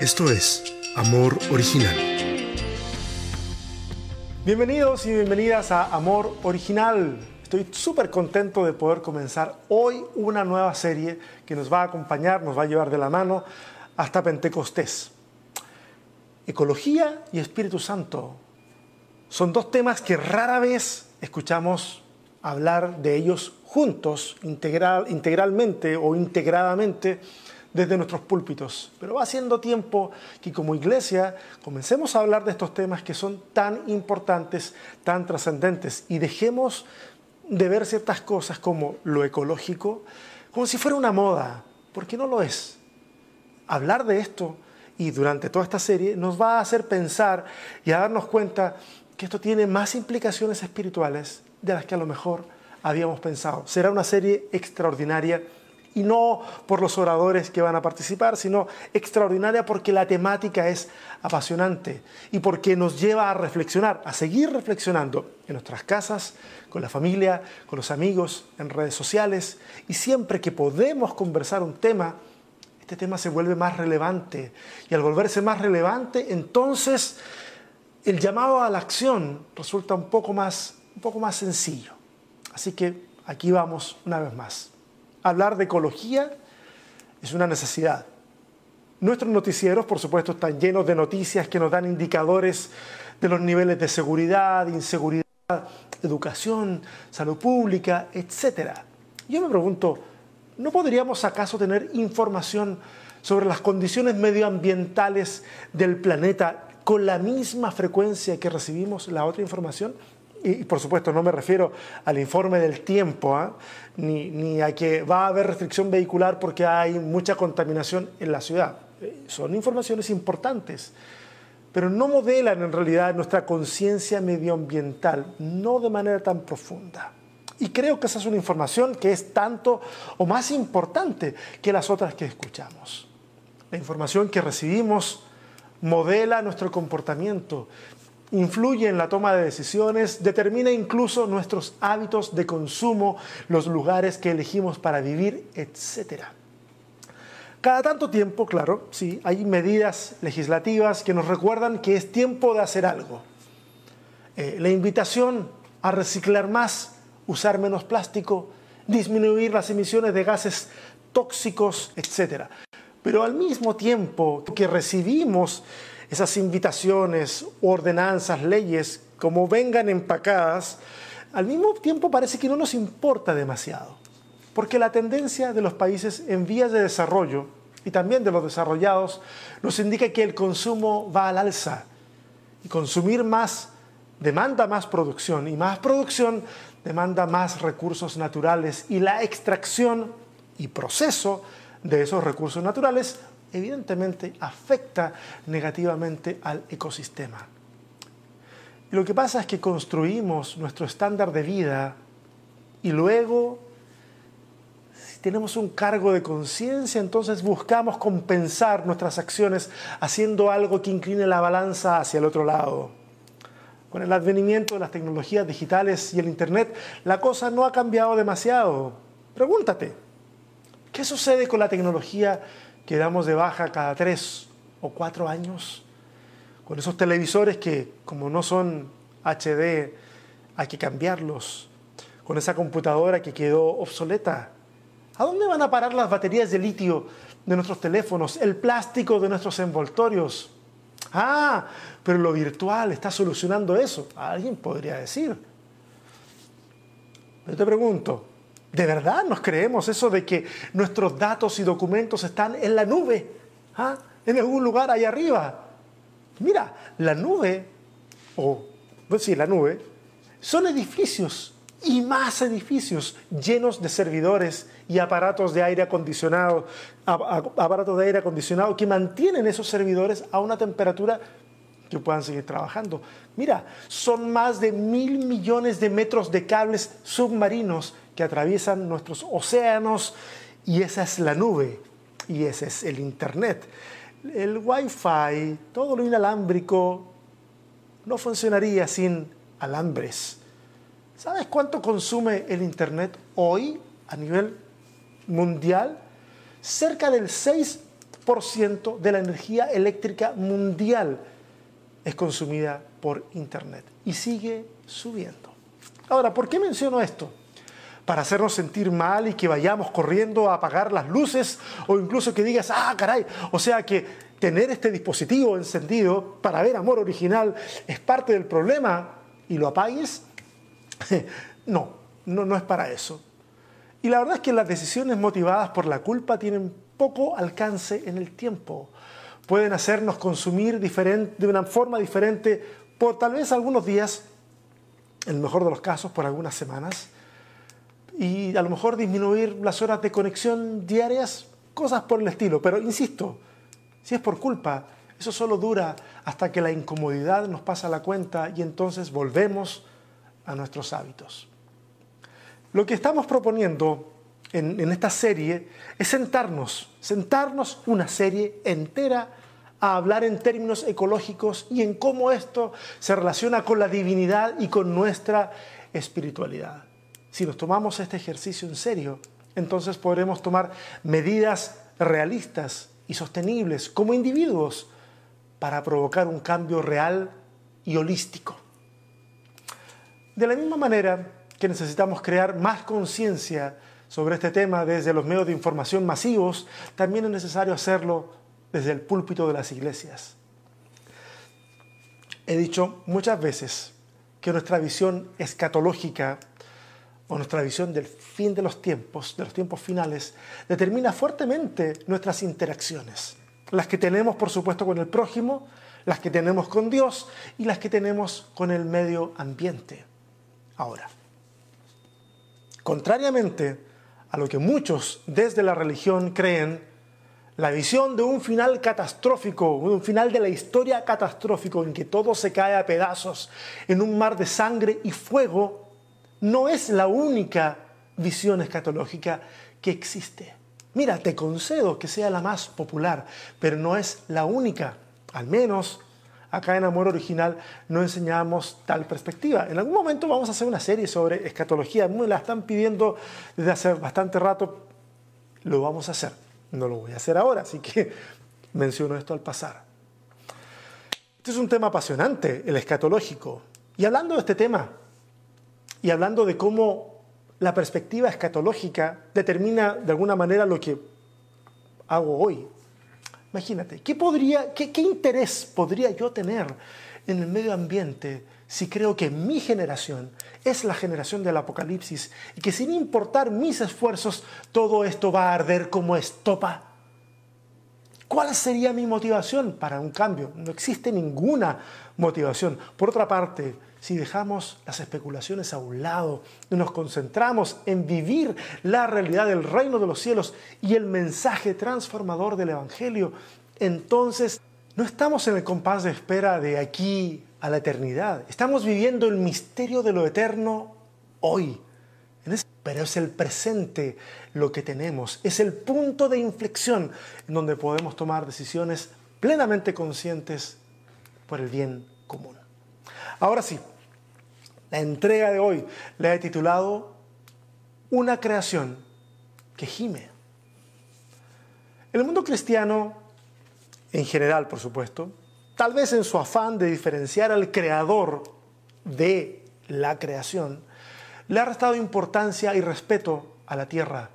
Esto es Amor Original. Bienvenidos y bienvenidas a Amor Original. Estoy súper contento de poder comenzar hoy una nueva serie que nos va a acompañar, nos va a llevar de la mano hasta Pentecostés. Ecología y Espíritu Santo son dos temas que rara vez escuchamos hablar de ellos juntos, integral, integralmente o integradamente desde nuestros púlpitos. Pero va siendo tiempo que como iglesia comencemos a hablar de estos temas que son tan importantes, tan trascendentes y dejemos de ver ciertas cosas como lo ecológico, como si fuera una moda, porque no lo es. Hablar de esto y durante toda esta serie nos va a hacer pensar y a darnos cuenta que esto tiene más implicaciones espirituales de las que a lo mejor habíamos pensado. Será una serie extraordinaria y no por los oradores que van a participar, sino extraordinaria porque la temática es apasionante y porque nos lleva a reflexionar, a seguir reflexionando en nuestras casas, con la familia, con los amigos, en redes sociales. Y siempre que podemos conversar un tema, este tema se vuelve más relevante. Y al volverse más relevante, entonces el llamado a la acción resulta un poco más, un poco más sencillo. Así que aquí vamos una vez más hablar de ecología es una necesidad. Nuestros noticieros, por supuesto, están llenos de noticias que nos dan indicadores de los niveles de seguridad, inseguridad, educación, salud pública, etc. Yo me pregunto, ¿no podríamos acaso tener información sobre las condiciones medioambientales del planeta con la misma frecuencia que recibimos la otra información? Y por supuesto no me refiero al informe del tiempo, ¿ah? ni, ni, a que va a haber restricción vehicular porque hay mucha contaminación en la ciudad. Eh, son informaciones importantes, pero no modelan en realidad nuestra conciencia medioambiental, no de manera tan profunda. Y creo que esa es una información que es tanto o más importante que las otras que escuchamos. La información que recibimos modela nuestro comportamiento, influye en la toma de decisiones, determina incluso nuestros hábitos de consumo, los lugares que elegimos para vivir, etc. Cada tanto tiempo, claro, sí, hay medidas legislativas que nos recuerdan que es tiempo de hacer algo. Eh, la invitación a reciclar más, usar menos plástico, disminuir las emisiones de gases tóxicos, etc. Pero al mismo tiempo que recibimos esas invitaciones, ordenanzas, leyes, como vengan empacadas, al mismo tiempo parece que no nos importa demasiado. Porque la tendencia de los países en vías de desarrollo y también de los desarrollados nos indica que el consumo va al alza. Y consumir más demanda más producción y más producción demanda más recursos naturales y la extracción y proceso de esos recursos naturales evidentemente afecta negativamente al ecosistema. Lo que pasa es que construimos nuestro estándar de vida y luego, si tenemos un cargo de conciencia, entonces buscamos compensar nuestras acciones haciendo algo que incline la balanza hacia el otro lado. Con el advenimiento de las tecnologías digitales y el Internet, la cosa no ha cambiado demasiado. Pregúntate, ¿qué sucede con la tecnología quedamos de baja cada tres o cuatro años, con esos televisores que como no son HD hay que cambiarlos, con esa computadora que quedó obsoleta. ¿A dónde van a parar las baterías de litio de nuestros teléfonos, el plástico de nuestros envoltorios? Ah, pero lo virtual está solucionando eso. Alguien podría decir. Yo te pregunto, ¿De verdad nos creemos eso de que nuestros datos y documentos están en la nube? ¿Ah? En algún lugar ahí arriba. Mira, la nube, o pues sí, la nube, son edificios y más edificios llenos de servidores y aparatos de aire acondicionado, aparatos de aire acondicionado que mantienen esos servidores a una temperatura que puedan seguir trabajando. Mira, son más de mil millones de metros de cables submarinos que atraviesan nuestros océanos y esa es la nube y ese es el Internet. El Wi-Fi, todo lo inalámbrico, no funcionaría sin alambres. ¿Sabes cuánto consume el Internet hoy a nivel mundial? Cerca del 6 10% de la energía eléctrica mundial es consumida por Internet y sigue subiendo. Ahora, ¿por qué menciono esto? Para hacernos sentir mal y que vayamos corriendo a apagar las luces o incluso que digas, ah, caray, o sea que tener este dispositivo encendido para ver amor original es parte del problema y lo apagues. no, no, es para eso. Y la verdad es que las decisiones motivadas por la culpa tienen poco alcance en el tiempo. Pueden hacernos consumir de una forma diferente por tal vez algunos días, en el mejor de los casos por algunas semanas, y a lo mejor disminuir las horas de conexión diarias, cosas por el estilo. Pero insisto, si es por culpa, eso solo dura hasta que la incomodidad nos pasa la cuenta y entonces volvemos a nuestros hábitos. Lo que estamos proponiendo en, esta serie es sentarnos, sentarnos una serie entera a hablar en términos ecológicos y en cómo esto se relaciona con la divinidad y con nuestra espiritualidad. Si nos tomamos este ejercicio en serio, entonces podremos tomar medidas realistas y sostenibles como individuos para provocar un cambio real y holístico. De la misma manera, que necesitamos crear más conciencia sobre este tema desde los medios de información masivos, también es necesario hacerlo desde el púlpito de las iglesias. He dicho muchas veces que nuestra visión escatológica nuestra visión del fin de los tiempos, de los tiempos finales, determina fuertemente nuestras interacciones. Las que tenemos, por supuesto, con el prójimo, las que tenemos con Dios y las que tenemos con el medio ambiente. Ahora, Contrariamente a lo que muchos desde la religión creen, la visión de un final catastrófico, un final de la historia catastrófico en que todo se cae a pedazos en un mar de sangre y fuego, no es la única visión escatológica que existe. Mira, te concedo que sea la más popular, pero no es la única, al menos acá en Amor Original no enseñamos tal perspectiva. En algún momento vamos a hacer una serie sobre escatología, me la están pidiendo desde hace bastante rato, lo vamos a hacer. No lo voy a hacer ahora, así que menciono esto al pasar. Este es un tema apasionante, el escatológico. Y hablando de este tema, y hablando de cómo la perspectiva escatológica determina de alguna manera lo que hago hoy, Imagínate, ¿qué, podría, qué, interés podría yo tener en el medio ambiente si creo que mi generación es la generación del apocalipsis y que sin importar mis esfuerzos todo esto va a arder como estopa? ¿Cuál sería mi motivación para un cambio? No existe ninguna motivación. Por otra parte, si dejamos las especulaciones a un lado y nos concentramos en vivir la realidad del reino de los cielos y el mensaje transformador del Evangelio, entonces no estamos en el compás de espera de aquí a la eternidad. Estamos viviendo el misterio de lo eterno hoy. Pero es el presente lo que tenemos, es el punto de inflexión en donde podemos tomar decisiones plenamente conscientes por el bien común. Ahora sí, la entrega de hoy la he titulado Una creación que gime. El mundo cristiano, en general por supuesto, tal vez en su afán de diferenciar al creador de la creación, le ha restado importancia y respeto a la tierra.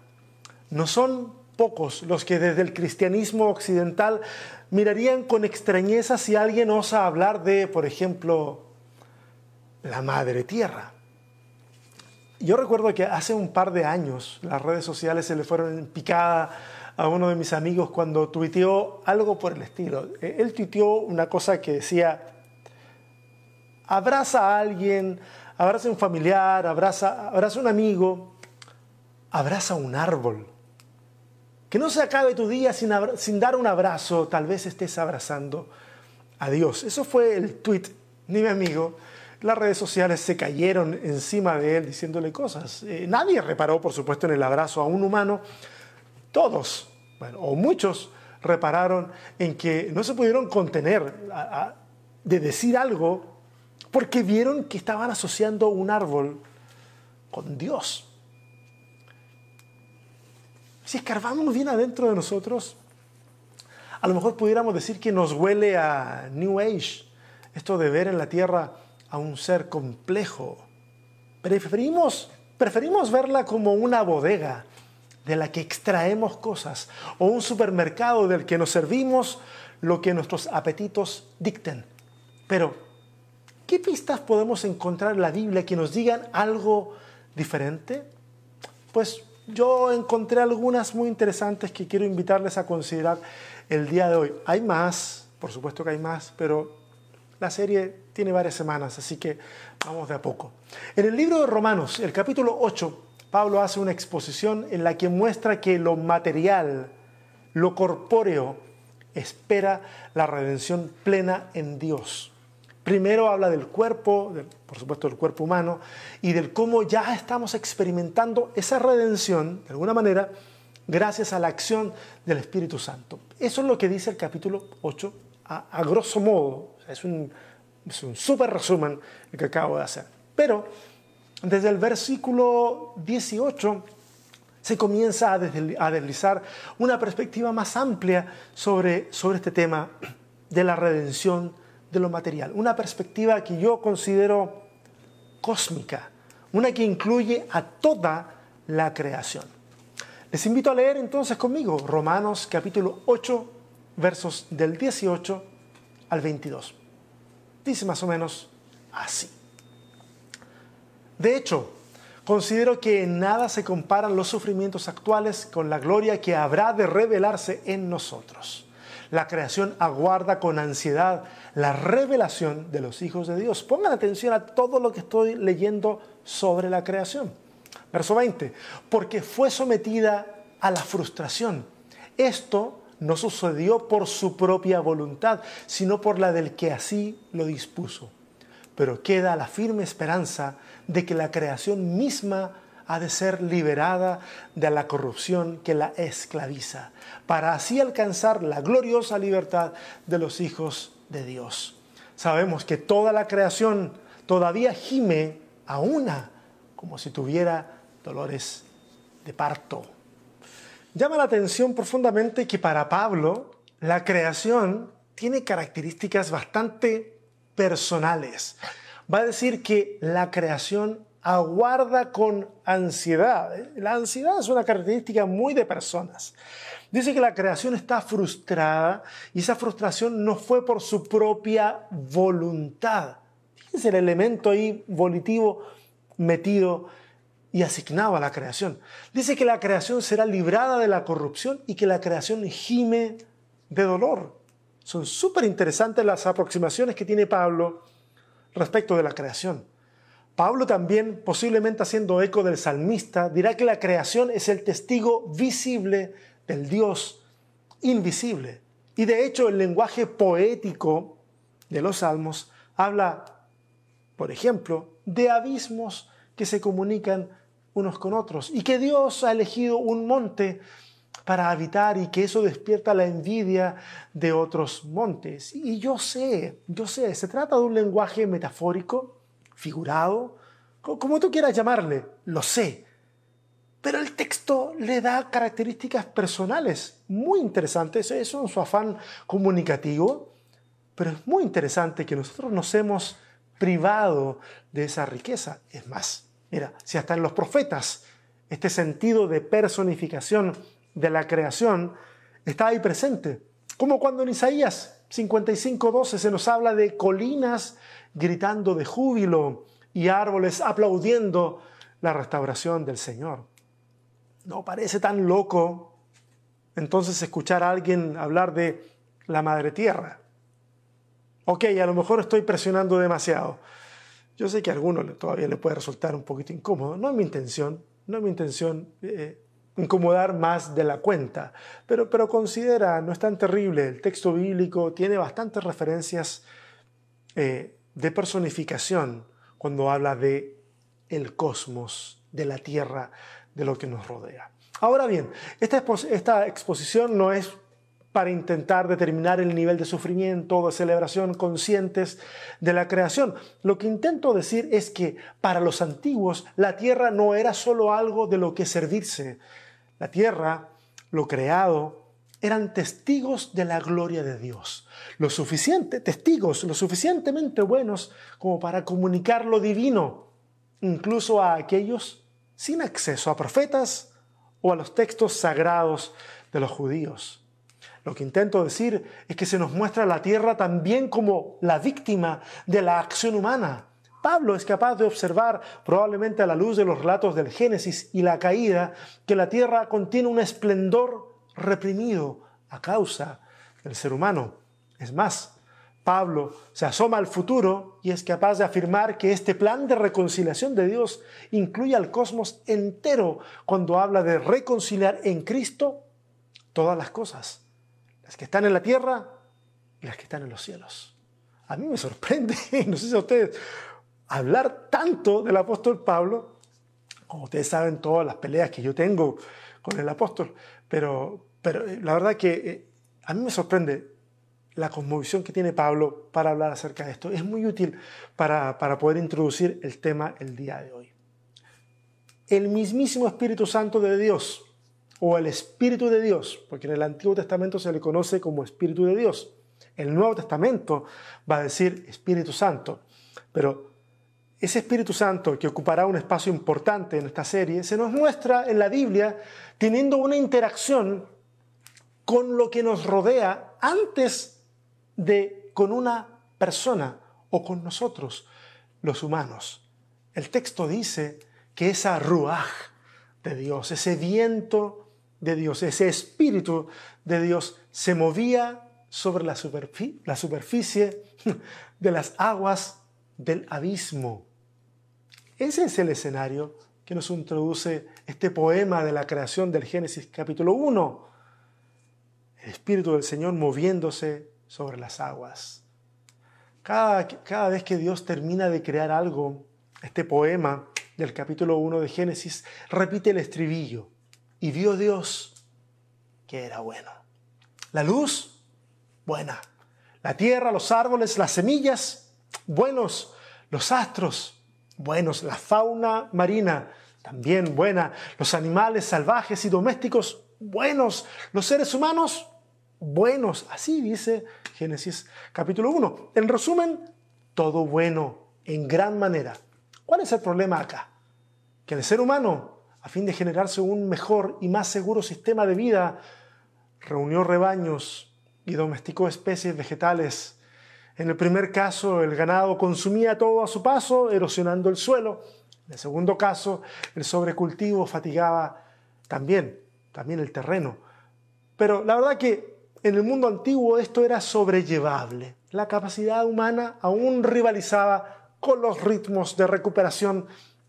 No son pocos los que desde el cristianismo occidental mirarían con extrañeza si alguien osa hablar de, por ejemplo, la madre tierra. Yo recuerdo que hace un par de años las redes sociales se le fueron en picada a uno de mis amigos cuando tuiteó algo por el estilo. Él tuiteó una cosa que decía, abraza a alguien, abraza a un familiar, abraza, abraza a un amigo, abraza a un árbol. Que no se acabe tu día sin, dar un abrazo, tal vez estés abrazando a Dios. Eso fue el tweet de mi amigo las redes sociales se cayeron encima de él diciéndole cosas. Eh, nadie reparó, por supuesto, en el abrazo a un humano. Todos, bueno, o muchos, repararon en que no se pudieron contener de decir algo porque vieron que estaban asociando un árbol con Dios. Si escarbamos bien adentro de nosotros, A lo mejor pudiéramos decir que nos huele a New Age, esto de ver en la Tierra a un ser complejo. Preferimos, preferimos verla como una bodega de la que extraemos cosas o un supermercado del que nos servimos lo que nuestros apetitos dicten. Pero, ¿qué pistas podemos encontrar en la Biblia que nos digan algo diferente? Pues yo encontré algunas muy interesantes que quiero invitarles a considerar el día de hoy. Hay más, por supuesto que hay más, pero la serie tiene varias semanas, así que vamos de a poco. En el libro de Romanos, el capítulo 8, Pablo hace una exposición en la que muestra que lo material, lo corpóreo, espera la redención plena en Dios. Primero habla del cuerpo, por supuesto del cuerpo humano, y del cómo ya estamos experimentando esa redención, de alguna manera, gracias a la acción del Espíritu Santo. Eso es lo que dice el capítulo 8 a, grosso modo. Es un, es súper resumen el que acabo de hacer. Pero desde el versículo 18 se comienza a deslizar una perspectiva más amplia sobre, sobre este tema de la redención de lo material. Una perspectiva que yo considero cósmica, una que incluye a toda la creación. Les invito a leer entonces conmigo Romanos capítulo 8, versos del 18 al 22. Dice más o menos así. De hecho, considero que en nada se comparan los sufrimientos actuales con la gloria que habrá de revelarse en nosotros. La creación aguarda con ansiedad la revelación de los hijos de Dios. Pongan atención a todo lo que estoy leyendo sobre la creación. Verso 20, porque fue sometida a la frustración. Esto no sucedió por su propia voluntad, sino por la del que así lo dispuso. Pero queda la firme esperanza de que la creación misma ha de ser liberada de la corrupción que la esclaviza, para así alcanzar la gloriosa libertad de los hijos de Dios. Sabemos que toda la creación todavía gime a una, como si tuviera dolores de parto. Llama la atención profundamente que para Pablo la creación tiene características bastante personales. Va a decir que la creación aguarda con ansiedad. La ansiedad es una característica muy de personas. Dice que la creación está frustrada y esa frustración no fue por su propia voluntad. Fíjense el elemento ahí volitivo metido y asignado a la creación. Dice que la creación será librada de la corrupción y que la creación gime de dolor. Son súper interesantes las aproximaciones que tiene Pablo respecto de la creación. Pablo también, posiblemente haciendo eco del salmista, dirá que la creación es el testigo visible del Dios invisible. Y de hecho el lenguaje poético de los salmos habla, por ejemplo, de abismos que se comunican unos con otros y que Dios ha elegido un monte para habitar y que eso despierta la envidia de otros montes. Y yo sé, yo sé, se trata de un lenguaje metafórico, figurado, como tú quieras llamarle, lo sé. Pero el texto le da características personales muy interesantes, eso en su afán comunicativo, pero es muy interesante que nosotros nos hemos privado de esa riqueza. Es más, mira, si hasta en los profetas este sentido de personificación de la creación está ahí presente, como cuando en Isaías 55:12 se nos habla de colinas gritando de júbilo, y árboles aplaudiendo la restauración del Señor. No parece tan loco entonces escuchar a alguien hablar de la madre tierra. Ok, a lo mejor estoy presionando demasiado. Yo sé que a algunos todavía le puede resultar un poquito incómodo. No es mi intención, no es mi intención eh, incomodar más de la cuenta. Pero, considera, no es tan terrible. El texto bíblico tiene bastantes referencias eh, de personificación cuando habla de el cosmos, de la Tierra, de lo que nos rodea. Ahora bien, esta exposición no es para intentar determinar el nivel de sufrimiento o de celebración conscientes de la creación. Lo que intento decir es que para los antiguos la tierra no era solo algo de lo que servirse. La tierra, lo creado, eran testigos de la gloria de Dios. Lo suficiente, testigos lo suficientemente buenos como para comunicar lo divino, incluso a aquellos sin acceso a profetas o a los textos sagrados de los judíos. Lo que intento decir es que se nos muestra la tierra también como la víctima de la acción humana. Pablo es capaz de observar, probablemente a la luz de los relatos del Génesis y la caída, que la tierra contiene un esplendor reprimido a causa del ser humano. Es más, Pablo se asoma al futuro y es capaz de afirmar que este plan de reconciliación de Dios incluye al cosmos entero cuando habla de reconciliar en Cristo todas las cosas, las que están en la tierra y las que están en los cielos. A mí me sorprende, no sé si a ustedes, hablar tanto del apóstol Pablo, como ustedes saben todas las peleas que yo tengo con el apóstol, pero, pero eh, la verdad que eh, a mí me sorprende la cosmovisión que tiene Pablo para hablar acerca de esto. Es muy útil para, para poder introducir el tema el día de hoy. El mismísimo Espíritu Santo de Dios, o el Espíritu de Dios, porque en el Antiguo Testamento se le conoce como Espíritu de Dios. El Nuevo Testamento va a decir Espíritu Santo, pero ese Espíritu Santo que ocupará un espacio importante en esta serie se nos muestra en la Biblia teniendo una interacción con lo que nos rodea antes de con una persona o con nosotros, los humanos. El texto dice que esa ruaj de Dios, ese viento de Dios, ese espíritu de Dios se movía sobre la, superficie de las aguas del abismo. Ese es el escenario que nos introduce este poema de la creación del Génesis capítulo 1. El Espíritu del Señor moviéndose sobre las aguas. Cada, cada vez que Dios termina de crear algo, este poema del capítulo 1 de Génesis repite el estribillo. Y vio Dios que era bueno. La luz, buena. La tierra, los árboles, las semillas, buenos. Los astros, buenos. La fauna marina, también buena. Los animales salvajes y domésticos, buenos. Los seres humanos, buenos. Así dice Génesis capítulo 1. En resumen, todo bueno en gran manera. ¿Cuál es el problema acá? Que el ser humano, a fin de generarse un mejor y más seguro sistema de vida, reunió rebaños y domesticó especies vegetales. En el primer caso, el ganado consumía todo a su paso, erosionando el suelo. En el segundo caso, el sobrecultivo fatigaba también, también el terreno. Pero la verdad que en el mundo antiguo esto era sobrellevable. La capacidad humana aún rivalizaba con los ritmos de recuperación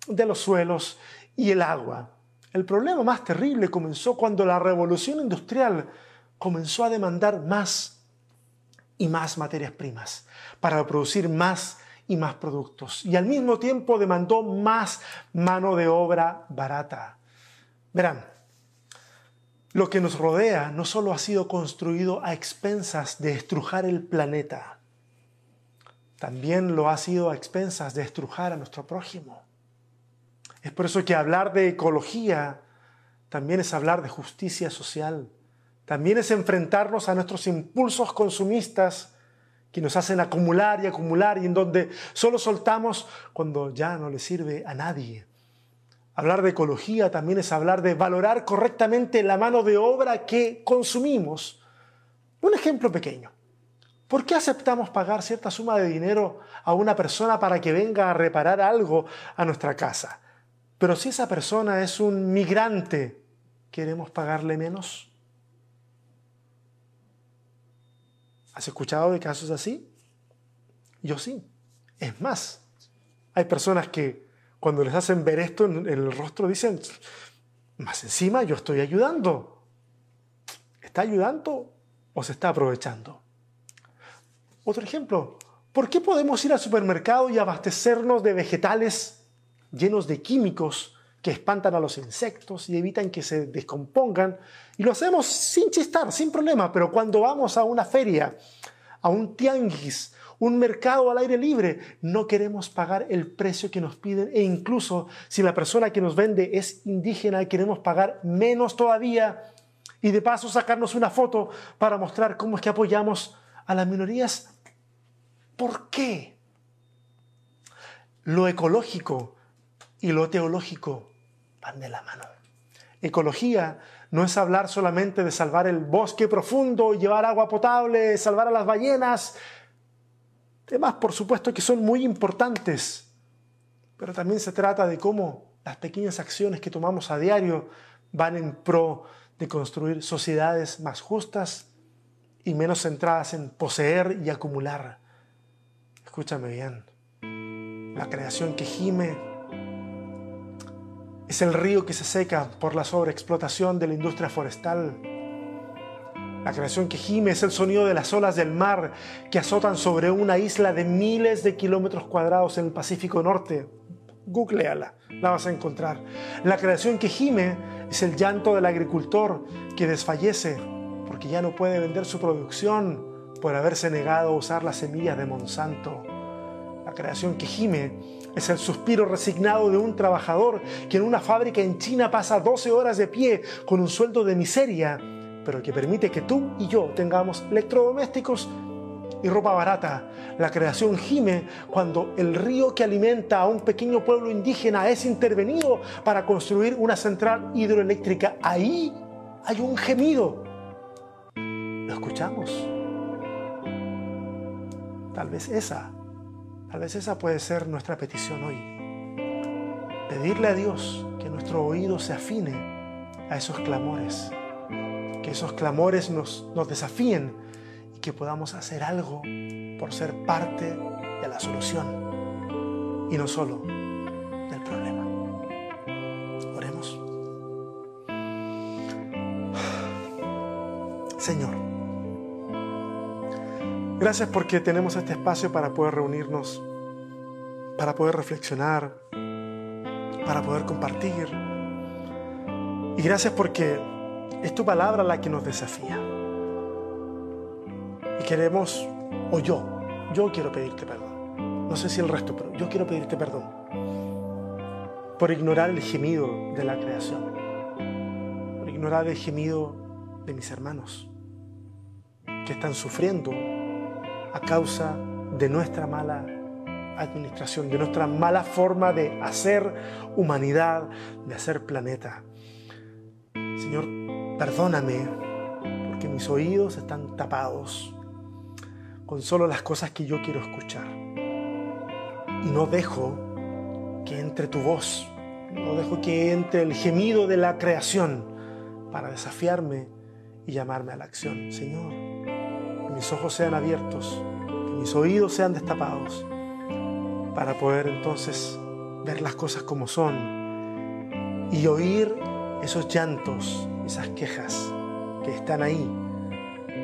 de los suelos y el agua. El problema más terrible comenzó cuando la revolución industrial comenzó a demandar más y más materias primas para producir más y más productos. Y al mismo tiempo demandó más mano de obra barata. Verán, lo que nos rodea no solo ha sido construido a expensas de estrujar el planeta, también lo ha sido a expensas de estrujar a nuestro prójimo. Es por eso que hablar de ecología también es hablar de justicia social, también es enfrentarnos a nuestros impulsos consumistas que nos hacen acumular y acumular y en donde solo soltamos cuando ya no le sirve a nadie. Hablar de ecología también es hablar de valorar correctamente la mano de obra que consumimos. Un ejemplo pequeño. ¿Por qué aceptamos pagar cierta suma de dinero a una persona para que venga a reparar algo a nuestra casa? Pero si esa persona es un migrante, ¿queremos pagarle menos? ¿Has escuchado de casos así? Yo sí. Es más, hay personas que cuando les hacen ver esto en el rostro, dicen, más encima yo estoy ayudando. ¿Está ayudando o se está aprovechando? Otro ejemplo, ¿por qué podemos ir al supermercado y abastecernos de vegetales llenos de químicos que espantan a los insectos y evitan que se descompongan? Y lo hacemos sin chistar, sin problema, pero cuando vamos a una feria, a un tianguis, un mercado al aire libre. No queremos pagar el precio que nos piden e incluso si la persona que nos vende es indígena, queremos pagar menos todavía Y de paso sacarnos una foto para mostrar cómo es que apoyamos a las minorías. ¿Por qué? Lo ecológico y lo teológico van de la mano. Ecología no es hablar solamente de salvar el bosque profundo, llevar agua potable, salvar a las ballenas. Temas, por supuesto, que son muy importantes, pero también se trata de cómo las pequeñas acciones que tomamos a diario van en pro de construir sociedades más justas y menos centradas en poseer y acumular. Escúchame bien, la creación que gime es el río que se seca por la sobreexplotación de la industria forestal. La creación que gime es el sonido de las olas del mar que azotan sobre una isla de miles de kilómetros cuadrados en el Pacífico Norte. Googleala, la vas a encontrar. La creación que gime es el llanto del agricultor que desfallece porque ya no puede vender su producción por haberse negado a usar las semillas de Monsanto. La creación que gime es el suspiro resignado de un trabajador que en una fábrica en China pasa 12 horas de pie con un sueldo de miseria, pero que permite que tú y yo tengamos electrodomésticos y ropa barata. La creación gime cuando el río que alimenta a un pequeño pueblo indígena es intervenido para construir una central hidroeléctrica. Ahí hay un gemido. ¿Lo escuchamos? Tal vez esa Tal vez esa puede ser nuestra petición hoy. Pedirle a Dios que nuestro oído se afine a esos clamores, que esos clamores nos, nos desafíen y que podamos hacer algo por ser parte de la solución y no solo Gracias porque tenemos este espacio para poder reunirnos, para poder reflexionar, para poder compartir. Y gracias porque es tu palabra la que nos desafía. Y queremos, o yo, yo quiero pedirte perdón. No sé si el resto, pero yo quiero pedirte perdón por ignorar el gemido de la creación, por ignorar el gemido de mis hermanos que están sufriendo a causa de nuestra mala administración, de nuestra mala forma de hacer humanidad, de hacer planeta. Señor, perdóname porque mis oídos están tapados con solo las cosas que yo quiero escuchar. Y no dejo que entre tu voz, no dejo que entre el gemido de la creación para desafiarme y llamarme a la acción. Señor, mis ojos sean abiertos, que mis oídos sean destapados, para poder entonces ver las cosas como son y oír esos llantos, esas quejas que están ahí,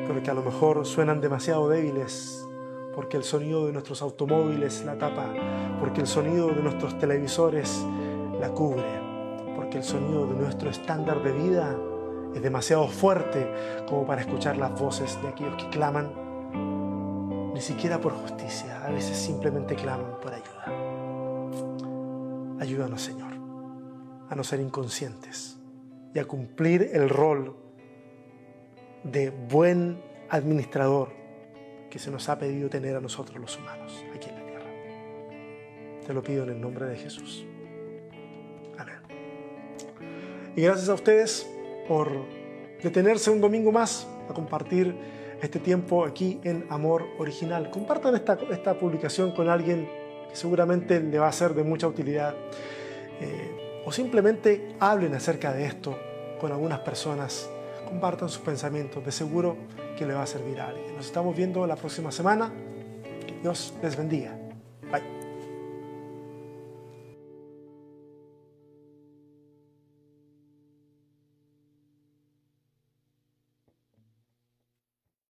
pero que a lo mejor suenan demasiado débiles porque el sonido de nuestros automóviles la tapa, porque el sonido de nuestros televisores la cubre, porque el sonido de nuestro estándar de vida es demasiado fuerte como para escuchar las voces de aquellos que claman, ni siquiera por justicia, a veces simplemente claman por ayuda. Ayúdanos, Señor, a no ser inconscientes y a cumplir el rol de buen administrador que se nos ha pedido tener a nosotros los humanos aquí en la tierra. Te lo pido en el nombre de Jesús. Amén. Y gracias a ustedes por detenerse un domingo más a compartir este tiempo aquí en Amor Original. Compartan esta, esta publicación con alguien que seguramente le va a ser de mucha utilidad. Eh, o simplemente hablen acerca de esto con algunas personas. Compartan sus pensamientos. De seguro que le va a servir a alguien. Nos estamos viendo la próxima semana. Que Dios les bendiga.